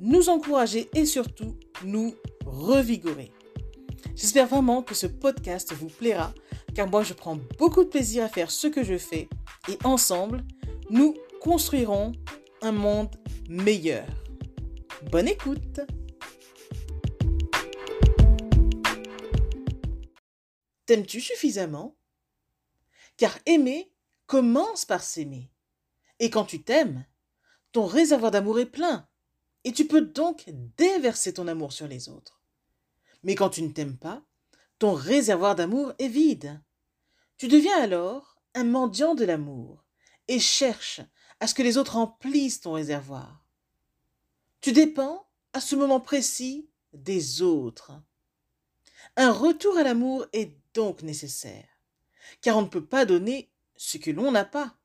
nous encourager et surtout nous revigorer. J'espère vraiment que ce podcast vous plaira car moi je prends beaucoup de plaisir à faire ce que je fais et ensemble, nous construirons un monde meilleur. Bonne écoute T'aimes-tu suffisamment? Car aimer commence par s'aimer. Et quand tu t'aimes, ton réservoir d'amour est plein. Et tu peux donc déverser ton amour sur les autres. Mais quand tu ne t'aimes pas, ton réservoir d'amour est vide. Tu deviens alors un mendiant de l'amour et cherches à ce que les autres remplissent ton réservoir. Tu dépends, à ce moment précis, des autres. Un retour à l'amour est donc nécessaire, car on ne peut pas donner ce que l'on n'a pas.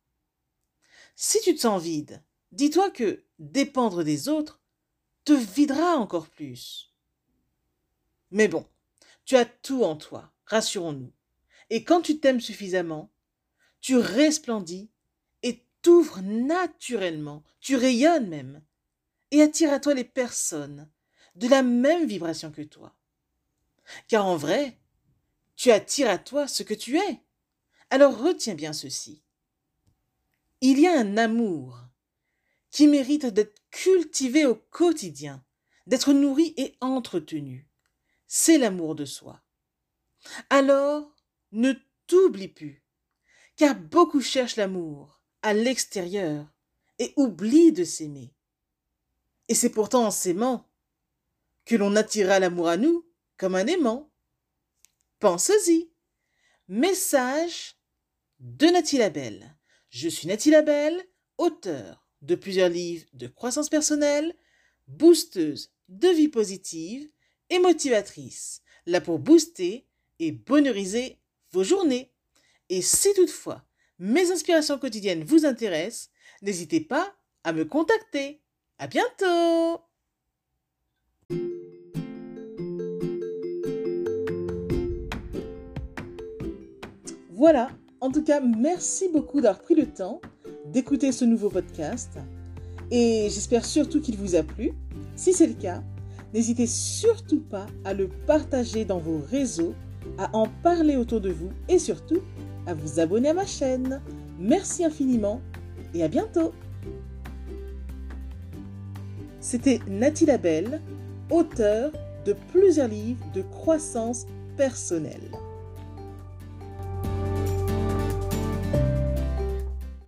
Si tu te sens vide, dis-toi que dépendre des autres te videra encore plus. Mais bon, tu as tout en toi, rassurons-nous. Et quand tu t'aimes suffisamment, tu resplendis et t'ouvres naturellement, tu rayonnes même, et attires à toi les personnes de la même vibration que toi. Car en vrai, tu attires à toi ce que tu es. Alors retiens bien ceci. Il y a un amour qui mérite d'être cultivé au quotidien, d'être nourri et entretenu. C'est l'amour de soi. Alors, ne t'oublie plus, car beaucoup cherchent l'amour à l'extérieur et oublient de s'aimer. Et c'est pourtant en s'aimant que l'on attirera l'amour à nous comme un aimant. Pense-y. Message de Nathalie Labelle. Je suis Nathalie Labelle, auteur de plusieurs livres de croissance personnelle, boosteuse de vie positive et motivatrice, là pour booster et bonheuriser vos journées. Et si toutefois mes inspirations quotidiennes vous intéressent, n'hésitez pas à me contacter. À bientôt! Voilà, en tout cas, merci beaucoup d'avoir pris le temps d'écouter ce nouveau podcast et j'espère surtout qu'il vous a plu. Si c'est le cas, n'hésitez surtout pas à le partager dans vos réseaux, à en parler autour de vous et surtout à vous abonner à ma chaîne. Merci infiniment et à bientôt. C'était Nathalie Labelle, auteure de plusieurs livres de croissance personnelle.